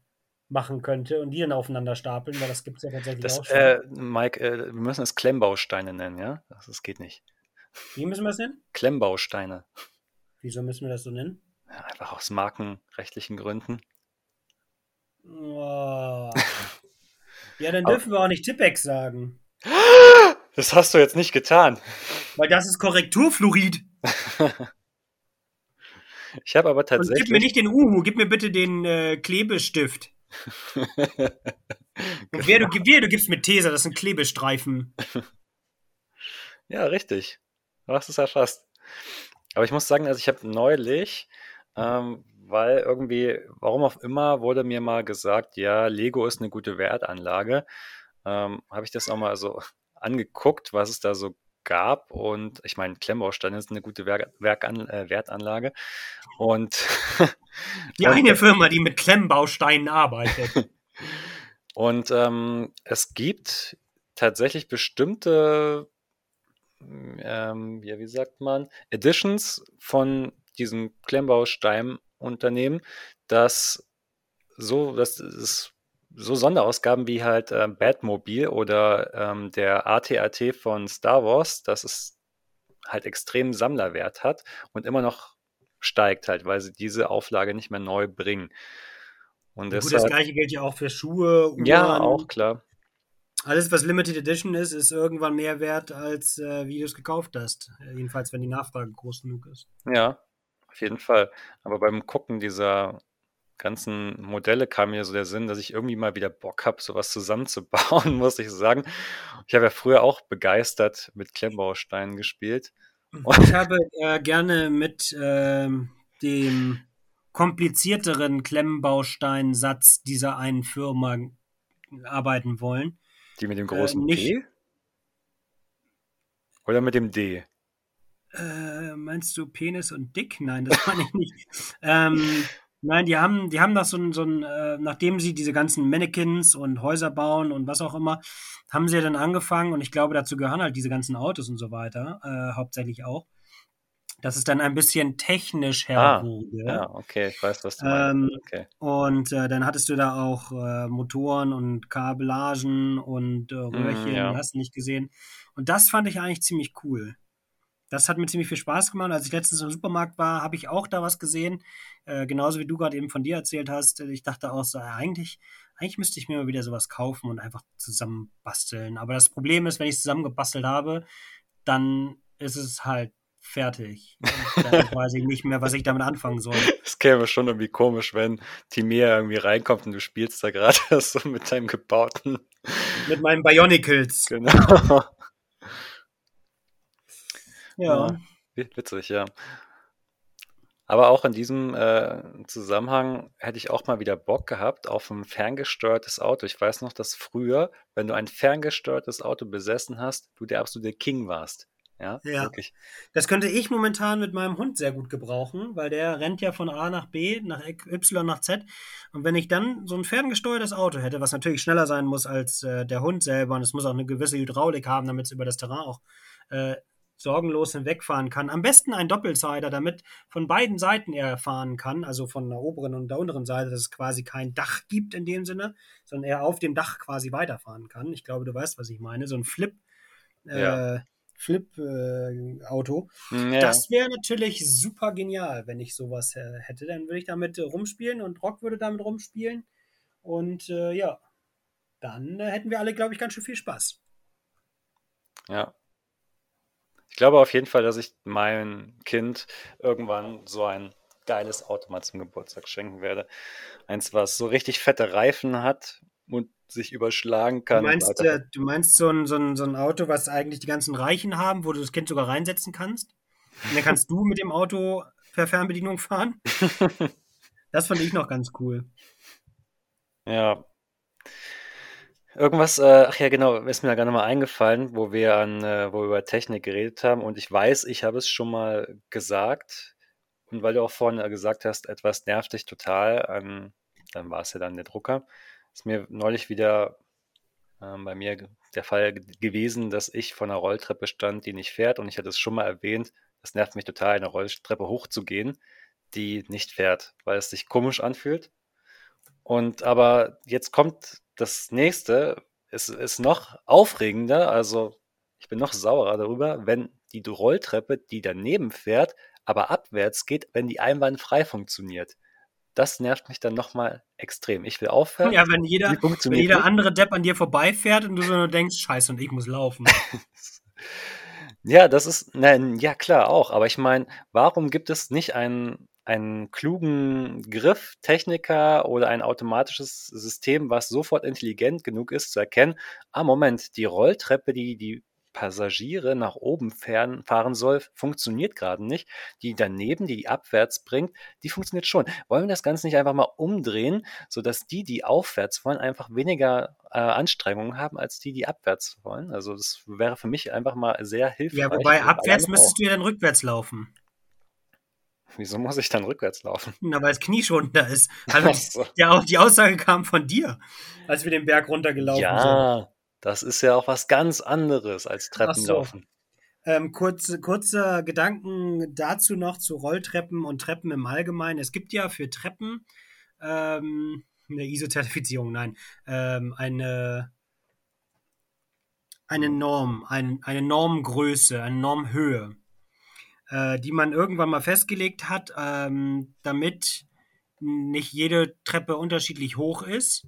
machen könnte und die dann aufeinander stapeln, weil das gibt es ja tatsächlich das, auch schon. Äh, Mike, äh, wir müssen es Klemmbausteine nennen, ja? Das, das geht nicht. Wie müssen wir es nennen? Klemmbausteine. Wieso müssen wir das so nennen? Ja, einfach aus markenrechtlichen Gründen. Oh. [LAUGHS] ja, dann dürfen wir auch nicht Tippex sagen. [GASPS] Das hast du jetzt nicht getan. Weil das ist Korrekturfluorid. [LAUGHS] ich habe aber tatsächlich. Und gib mir nicht den Uhu, gib mir bitte den äh, Klebestift. [LAUGHS] Und wer, du, wer, du gibst mir Tesa, das sind Klebestreifen. ja, richtig. Du hast es erfasst. Aber ich muss sagen, also ich habe neulich, ähm, weil irgendwie, warum auch immer, wurde mir mal gesagt, ja, Lego ist eine gute Wertanlage. Ähm, habe ich das auch mal so [LAUGHS] angeguckt, was es da so gab. Und ich meine, Klemmbausteine ist eine gute Werk Werkan äh, Wertanlage. Und die [LAUGHS] eine Firma, die mit Klemmbausteinen arbeitet. [LAUGHS] und ähm, es gibt tatsächlich bestimmte, ähm, ja, wie sagt man, Editions von diesen Klemmbaustein-Unternehmen, dass so, dass es so Sonderausgaben wie halt äh, Batmobile oder ähm, der AT-AT von Star Wars, dass es halt extrem Sammlerwert hat und immer noch steigt halt, weil sie diese Auflage nicht mehr neu bringen. Und Gut, das gleiche gilt ja auch für Schuhe. Uhren. Ja, auch klar. Alles, was Limited Edition ist, ist irgendwann mehr wert, als äh, wie du es gekauft hast. Jedenfalls, wenn die Nachfrage groß genug ist. Ja, auf jeden Fall. Aber beim Gucken dieser ganzen Modelle kam mir so der Sinn, dass ich irgendwie mal wieder Bock habe, sowas zusammenzubauen, [LAUGHS] muss ich sagen. Ich habe ja früher auch begeistert mit Klemmbausteinen gespielt. Und ich habe äh, gerne mit äh, dem komplizierteren Klemmbausteinsatz dieser einen Firma arbeiten wollen. Die mit dem äh, großen äh, nicht, P? Oder mit dem D? Äh, meinst du Penis und Dick? Nein, das meine ich nicht. ähm, Nein, die haben, die haben das so ein, so ein äh, nachdem sie diese ganzen Mannequins und Häuser bauen und was auch immer, haben sie ja dann angefangen und ich glaube, dazu gehören halt diese ganzen Autos und so weiter, äh, hauptsächlich auch. Dass es dann ein bisschen technisch her ah, wurde. Ja, okay, ich weiß, was du ähm, meinst. Okay. Und äh, dann hattest du da auch äh, Motoren und Kabellagen und äh, Röhrchen, mm, ja. hast du nicht gesehen. Und das fand ich eigentlich ziemlich cool. Das hat mir ziemlich viel Spaß gemacht. Als ich letztens im Supermarkt war, habe ich auch da was gesehen. Äh, genauso wie du gerade eben von dir erzählt hast. Ich dachte auch so, eigentlich, eigentlich müsste ich mir mal wieder sowas kaufen und einfach zusammen basteln. Aber das Problem ist, wenn ich es zusammengebastelt habe, dann ist es halt fertig. Dann [LAUGHS] weiß ich nicht mehr, was ich damit anfangen soll. Es käme schon irgendwie komisch, wenn Timea irgendwie reinkommt und du spielst da gerade [LAUGHS] so mit deinem gebauten. Mit meinen Bionicles. Genau. [LAUGHS] Ja. ja. Witzig, ja. Aber auch in diesem äh, Zusammenhang hätte ich auch mal wieder Bock gehabt auf ein ferngesteuertes Auto. Ich weiß noch, dass früher, wenn du ein ferngesteuertes Auto besessen hast, du der absolute King warst. Ja, ja. Wirklich. Das könnte ich momentan mit meinem Hund sehr gut gebrauchen, weil der rennt ja von A nach B, nach Y nach Z. Und wenn ich dann so ein ferngesteuertes Auto hätte, was natürlich schneller sein muss als äh, der Hund selber, und es muss auch eine gewisse Hydraulik haben, damit es über das Terrain auch äh, sorgenlos hinwegfahren kann. Am besten ein Doppelsider, damit von beiden Seiten er fahren kann, also von der oberen und der unteren Seite, dass es quasi kein Dach gibt in dem Sinne, sondern er auf dem Dach quasi weiterfahren kann. Ich glaube, du weißt, was ich meine. So ein Flip. Äh, Flip-Auto. Äh, ja. Das wäre natürlich super genial, wenn ich sowas äh, hätte. Dann würde ich damit äh, rumspielen und Rock würde damit rumspielen. Und äh, ja, dann äh, hätten wir alle, glaube ich, ganz schön viel Spaß. Ja, ich glaube auf jeden Fall, dass ich meinem Kind irgendwann so ein geiles Auto mal zum Geburtstag schenken werde. Eins, was so richtig fette Reifen hat und sich überschlagen kann. Du meinst, äh, du meinst so, ein, so, ein, so ein Auto, was eigentlich die ganzen Reichen haben, wo du das Kind sogar reinsetzen kannst? Und dann kannst du mit dem Auto per Fernbedienung fahren? [LAUGHS] das fand ich noch ganz cool. Ja, Irgendwas, äh, ach ja, genau, ist mir da gerade mal eingefallen, wo wir an, äh, wo wir über Technik geredet haben. Und ich weiß, ich habe es schon mal gesagt. Und weil du auch vorhin gesagt hast, etwas nervt dich total, an, dann war es ja dann der Drucker. Ist mir neulich wieder ähm, bei mir der Fall gewesen, dass ich vor einer Rolltreppe stand, die nicht fährt. Und ich hatte es schon mal erwähnt, es nervt mich total, eine Rolltreppe hochzugehen, die nicht fährt, weil es sich komisch anfühlt. Und aber jetzt kommt das nächste, es ist noch aufregender, also ich bin noch saurer darüber, wenn die Rolltreppe, die daneben fährt, aber abwärts geht, wenn die einwandfrei funktioniert. Das nervt mich dann nochmal extrem. Ich will aufhören. Ja, wenn jeder, wenn jeder andere Depp an dir vorbeifährt und du so nur denkst, scheiße, und ich muss laufen. [LAUGHS] ja, das ist, nein, ja klar auch. Aber ich meine, warum gibt es nicht einen, einen klugen Griff, Techniker oder ein automatisches System, was sofort intelligent genug ist zu erkennen, ah Moment, die Rolltreppe, die die Passagiere nach oben fern, fahren soll, funktioniert gerade nicht. Die daneben, die die abwärts bringt, die funktioniert schon. Wollen wir das Ganze nicht einfach mal umdrehen, sodass die, die aufwärts wollen, einfach weniger äh, Anstrengungen haben als die, die abwärts wollen? Also das wäre für mich einfach mal sehr hilfreich. Ja, wobei abwärts müsstest du ja dann rückwärts laufen. Wieso muss ich dann rückwärts laufen? Na, weil das Knie schon da ist. [LAUGHS] Also so. ja, die Aussage kam von dir, als wir den Berg runtergelaufen ja, sind. Ja, das ist ja auch was ganz anderes als Treppenlaufen. So. Ähm, kurze, kurzer Gedanken dazu noch zu Rolltreppen und Treppen im Allgemeinen. Es gibt ja für Treppen ähm, eine ISO-Zertifizierung, nein, ähm, eine, eine Norm, ein, eine Normgröße, eine Normhöhe, äh, die man irgendwann mal festgelegt hat, ähm, damit nicht jede Treppe unterschiedlich hoch ist,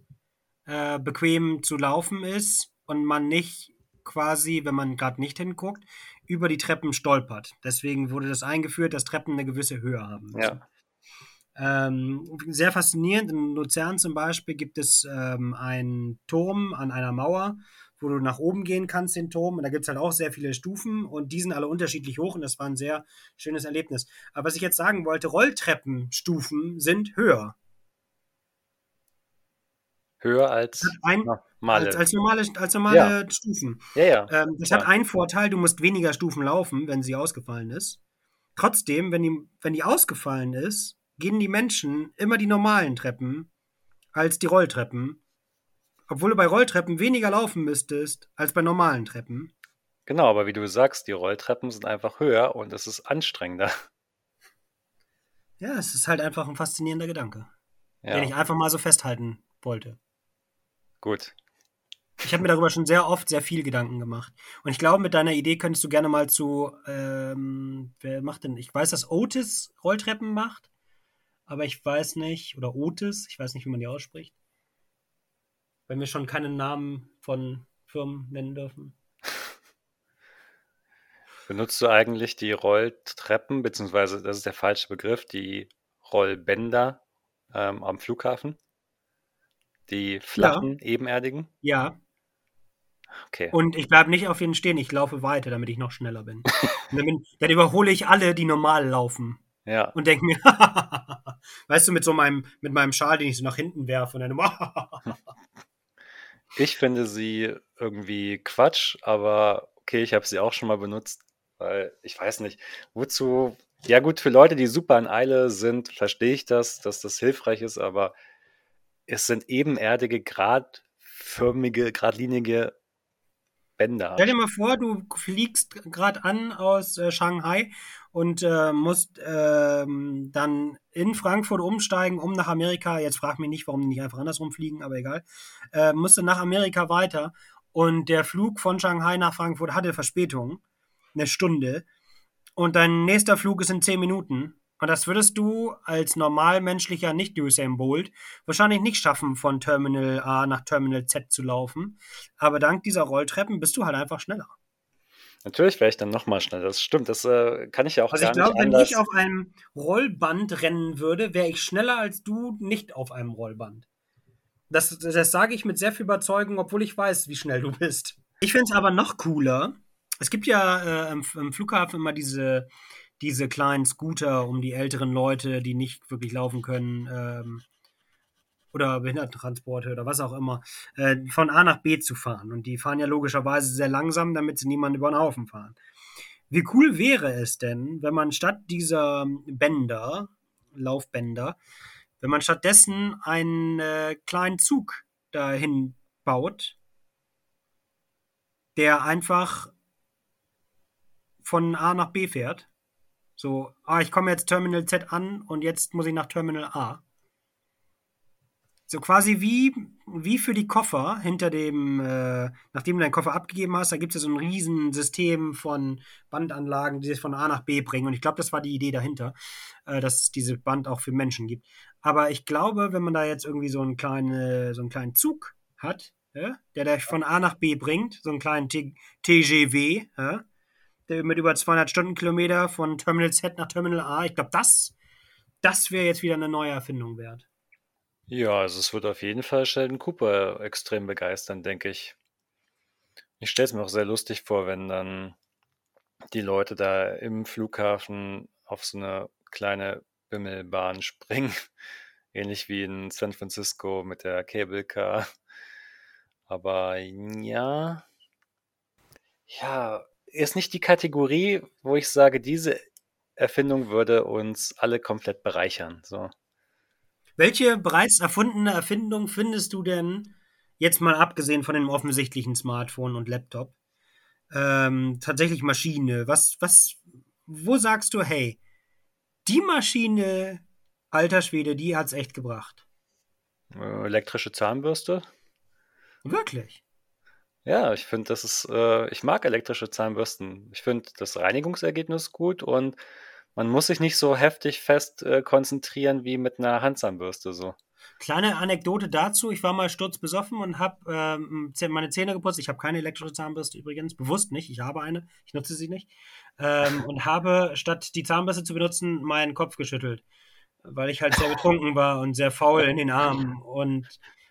äh, bequem zu laufen ist und man nicht quasi, wenn man gerade nicht hinguckt, über die Treppen stolpert. Deswegen wurde das eingeführt, dass Treppen eine gewisse Höhe haben. Ja. Ähm, sehr faszinierend. In Luzern zum Beispiel gibt es ähm, einen Turm an einer Mauer, wo du nach oben gehen kannst, den Turm. Und da gibt es halt auch sehr viele Stufen und die sind alle unterschiedlich hoch und das war ein sehr schönes Erlebnis. Aber was ich jetzt sagen wollte, Rolltreppenstufen sind höher. Höher als ein, normale. Als, als normale, als normale ja. Stufen. Ja, ja. Ähm, das ja. hat einen Vorteil, du musst weniger Stufen laufen, wenn sie ausgefallen ist. Trotzdem, wenn die, wenn die ausgefallen ist, gehen die Menschen immer die normalen Treppen als die Rolltreppen. Obwohl du bei Rolltreppen weniger laufen müsstest als bei normalen Treppen. Genau, aber wie du sagst, die Rolltreppen sind einfach höher und es ist anstrengender. Ja, es ist halt einfach ein faszinierender Gedanke, ja. den ich einfach mal so festhalten wollte. Gut. Ich habe mir darüber schon sehr oft sehr viel Gedanken gemacht. Und ich glaube, mit deiner Idee könntest du gerne mal zu, ähm, wer macht denn? Ich weiß, dass Otis Rolltreppen macht, aber ich weiß nicht, oder Otis, ich weiß nicht, wie man die ausspricht. Wenn wir schon keinen Namen von Firmen nennen dürfen. [LAUGHS] Benutzt du eigentlich die Rolltreppen, beziehungsweise das ist der falsche Begriff, die Rollbänder ähm, am Flughafen? Die flachen, ja. ebenerdigen? Ja. Okay. Und ich bleibe nicht auf ihnen stehen, ich laufe weiter, damit ich noch schneller bin. dann, bin dann, überhole ich alle, die normal laufen. Ja. Und denke mir, [LAUGHS] weißt du, mit so meinem, mit meinem Schal, den ich so nach hinten werfe und dann. ich finde sie irgendwie Quatsch, aber okay, ich habe sie auch schon mal benutzt, weil ich weiß nicht, wozu. Ja, gut, für Leute, die super in Eile sind, verstehe ich das, dass das hilfreich ist, aber es sind ebenerdige, gradförmige, geradlinige Bänder. Stell dir mal vor, du fliegst gerade an aus äh, Shanghai und äh, musst äh, dann in Frankfurt umsteigen, um nach Amerika. Jetzt frag mich nicht, warum die nicht einfach andersrum fliegen, aber egal. Äh, musst du nach Amerika weiter und der Flug von Shanghai nach Frankfurt hatte Verspätung, eine Stunde. Und dein nächster Flug ist in zehn Minuten. Und das würdest du als normalmenschlicher Nicht-Usain Bolt wahrscheinlich nicht schaffen, von Terminal A nach Terminal Z zu laufen. Aber dank dieser Rolltreppen bist du halt einfach schneller. Natürlich wäre ich dann nochmal schneller. Das stimmt, das äh, kann ich ja auch also gar ich glaub, nicht wenn ich auf einem Rollband rennen würde, wäre ich schneller als du nicht auf einem Rollband. Das, das sage ich mit sehr viel Überzeugung, obwohl ich weiß, wie schnell du bist. Ich finde es aber noch cooler. Es gibt ja äh, im, im Flughafen immer diese diese kleinen Scooter, um die älteren Leute, die nicht wirklich laufen können, ähm, oder Behindertentransporte oder was auch immer, äh, von A nach B zu fahren. Und die fahren ja logischerweise sehr langsam, damit sie niemanden über den Haufen fahren. Wie cool wäre es denn, wenn man statt dieser Bänder, Laufbänder, wenn man stattdessen einen äh, kleinen Zug dahin baut, der einfach von A nach B fährt. So, ah, ich komme jetzt Terminal Z an und jetzt muss ich nach Terminal A. So quasi wie, wie für die Koffer hinter dem, äh, nachdem du deinen Koffer abgegeben hast, da gibt es ja so ein Riesensystem von Bandanlagen, die sich von A nach B bringen. Und ich glaube, das war die Idee dahinter, äh, dass es diese Band auch für Menschen gibt. Aber ich glaube, wenn man da jetzt irgendwie so einen kleinen, so einen kleinen Zug hat, ja, der dich von A nach B bringt, so einen kleinen T TGW, mit über 200 Stundenkilometer von Terminal Z nach Terminal A, ich glaube, das, das wäre jetzt wieder eine neue Erfindung wert. Ja, also es wird auf jeden Fall Sheldon Cooper extrem begeistern, denke ich. Ich stelle es mir auch sehr lustig vor, wenn dann die Leute da im Flughafen auf so eine kleine Bimmelbahn [LAUGHS] springen. Ähnlich wie in San Francisco mit der Cable Car. Aber ja. Ja, ist nicht die Kategorie, wo ich sage, diese Erfindung würde uns alle komplett bereichern. So. Welche bereits erfundene Erfindung findest du denn, jetzt mal abgesehen von dem offensichtlichen Smartphone und Laptop, ähm, tatsächlich Maschine? Was, was, wo sagst du, hey, die Maschine, alter Schwede, die hat's echt gebracht? Äh, elektrische Zahnbürste? Wirklich? Ja, ich finde, das ist, äh, ich mag elektrische Zahnbürsten. Ich finde das Reinigungsergebnis gut und man muss sich nicht so heftig fest äh, konzentrieren wie mit einer Handzahnbürste so. Kleine Anekdote dazu. Ich war mal sturzbesoffen und habe ähm, meine Zähne geputzt. Ich habe keine elektrische Zahnbürste übrigens. Bewusst nicht. Ich habe eine. Ich nutze sie nicht. Ähm, und [LAUGHS] habe, statt die Zahnbürste zu benutzen, meinen Kopf geschüttelt. Weil ich halt sehr betrunken war und sehr faul in den Armen. Und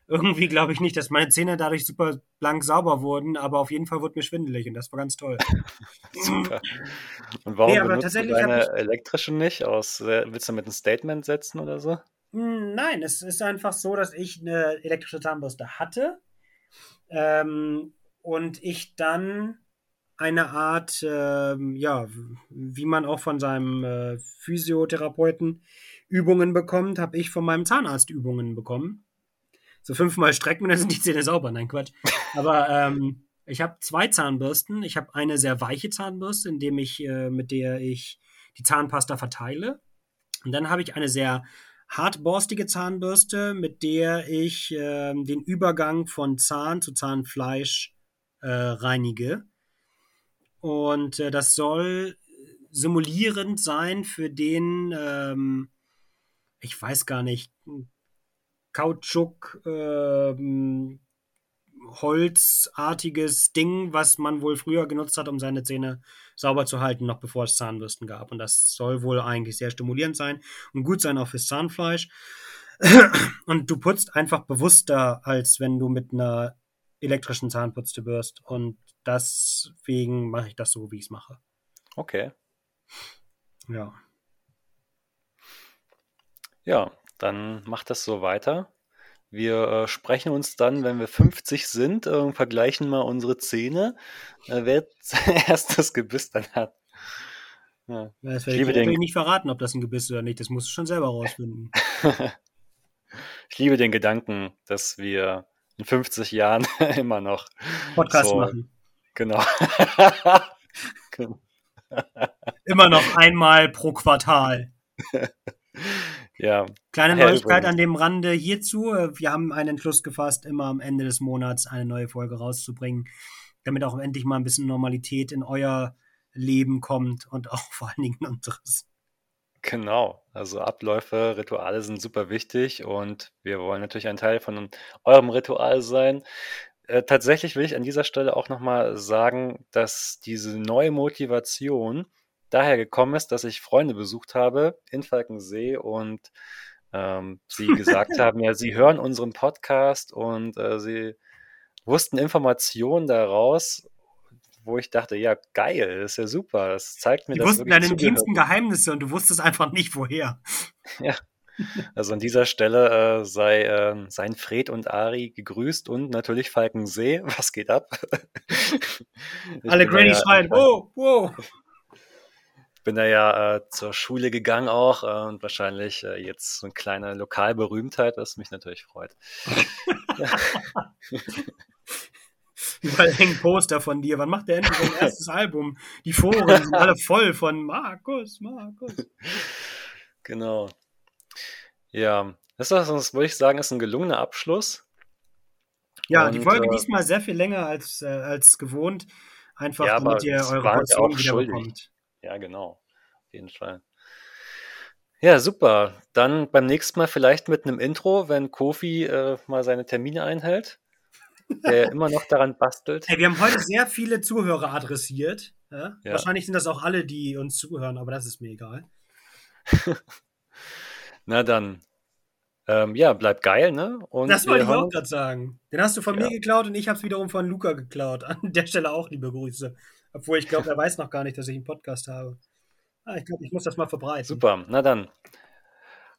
irgendwie glaube ich nicht, dass meine Zähne dadurch super blank sauber wurden, aber auf jeden Fall wurde mir schwindelig und das war ganz toll. [LAUGHS] super. Und warum nee, benutzt du deine ich... elektrische nicht? Aus, äh, willst du mit einem Statement setzen oder so? Hm, nein, es ist einfach so, dass ich eine elektrische Zahnbürste hatte ähm, und ich dann eine Art, ähm, ja, wie man auch von seinem äh, Physiotherapeuten Übungen bekommt, habe ich von meinem Zahnarzt Übungen bekommen so fünfmal strecken und dann sind die Zähne sauber. Nein, Quatsch. Aber ähm, ich habe zwei Zahnbürsten. Ich habe eine sehr weiche Zahnbürste, indem ich, äh, mit der ich die Zahnpasta verteile. Und dann habe ich eine sehr hartborstige Zahnbürste, mit der ich äh, den Übergang von Zahn zu Zahnfleisch äh, reinige. Und äh, das soll simulierend sein für den, ähm, ich weiß gar nicht, Kautschuk, ähm, holzartiges Ding, was man wohl früher genutzt hat, um seine Zähne sauber zu halten, noch bevor es Zahnbürsten gab. Und das soll wohl eigentlich sehr stimulierend sein und gut sein auch fürs Zahnfleisch. [CLEARS THROAT] Und du putzt einfach bewusster, als wenn du mit einer elektrischen Zahnputzte wirst. Und deswegen mache ich das so, wie ich es mache. Okay. Ja. Ja, dann macht das so weiter. Wir äh, sprechen uns dann, wenn wir 50 sind, äh, und vergleichen mal unsere Zähne, äh, wer zuerst [LAUGHS] das Gebiss dann hat. Ja. Ja, das werde ich, den... nicht verraten, ob das ein Gebiss ist oder nicht. Das musst du schon selber rausfinden. [LAUGHS] ich liebe den Gedanken, dass wir in 50 Jahren [LAUGHS] immer noch Podcast so, machen. Genau. immer noch einmal pro Quartal. Ja. Kleine Neuigkeit an dem Rande hierzu. Wir haben einen Entschluss gefasst, immer am Ende des Monats eine neue Folge rauszubringen, damit auch endlich mal ein bisschen Normalität in euer Leben kommt und auch [LAUGHS] vor allen Dingen unseres. Genau, also Abläufe, Rituale sind super wichtig und wir wollen natürlich ein Teil von eurem Ritual sein. Äh, tatsächlich will ich an dieser Stelle auch nochmal sagen, dass diese neue Motivation daher gekommen ist, dass ich Freunde besucht habe in Falkensee und ähm, sie gesagt [LAUGHS] haben, ja, sie hören unseren Podcast und äh, sie wussten Informationen daraus, wo ich dachte, ja, geil, das ist ja super, das zeigt mir, die dass wussten deine intimsten Geheimnisse und du wusstest einfach nicht, woher. [LAUGHS] Ja, also an dieser Stelle äh, sei, äh, seien Fred und Ari gegrüßt und natürlich Falkensee. [LAUGHS] Was geht ab? Alle Granny schreien, wow, wow. Bin da ja äh, zur Schule gegangen auch äh, und wahrscheinlich äh, jetzt so eine kleine Lokalberühmtheit, was mich natürlich freut. [LAUGHS] Überall hängen Poster von dir. Wann macht der endlich sein erstes Album? Die Foren sind alle voll von Markus, Markus. Genau. Ja, das, ist, das würde ich sagen, ist ein gelungener Abschluss. Ja, und, die Folge äh, diesmal sehr viel länger als, äh, als gewohnt. Einfach, ja, damit ihr eure Portion wieder schuldig. bekommt. Ja, genau. Auf jeden Fall. Ja, super. Dann beim nächsten Mal vielleicht mit einem Intro, wenn Kofi äh, mal seine Termine einhält der immer noch daran bastelt. Hey, wir haben heute sehr viele Zuhörer adressiert. Ja? Ja. Wahrscheinlich sind das auch alle, die uns zuhören, aber das ist mir egal. [LAUGHS] Na dann. Ähm, ja, bleib geil, ne? Und das wollte ich auch gerade sagen. Den hast du von ja. mir geklaut und ich habe es wiederum von Luca geklaut. [LAUGHS] An der Stelle auch liebe Grüße. Obwohl ich glaube, er weiß noch gar nicht, dass ich einen Podcast habe. Ah, ich glaube, ich muss das mal verbreiten. Super, na dann.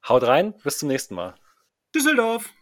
Haut rein, bis zum nächsten Mal. Düsseldorf.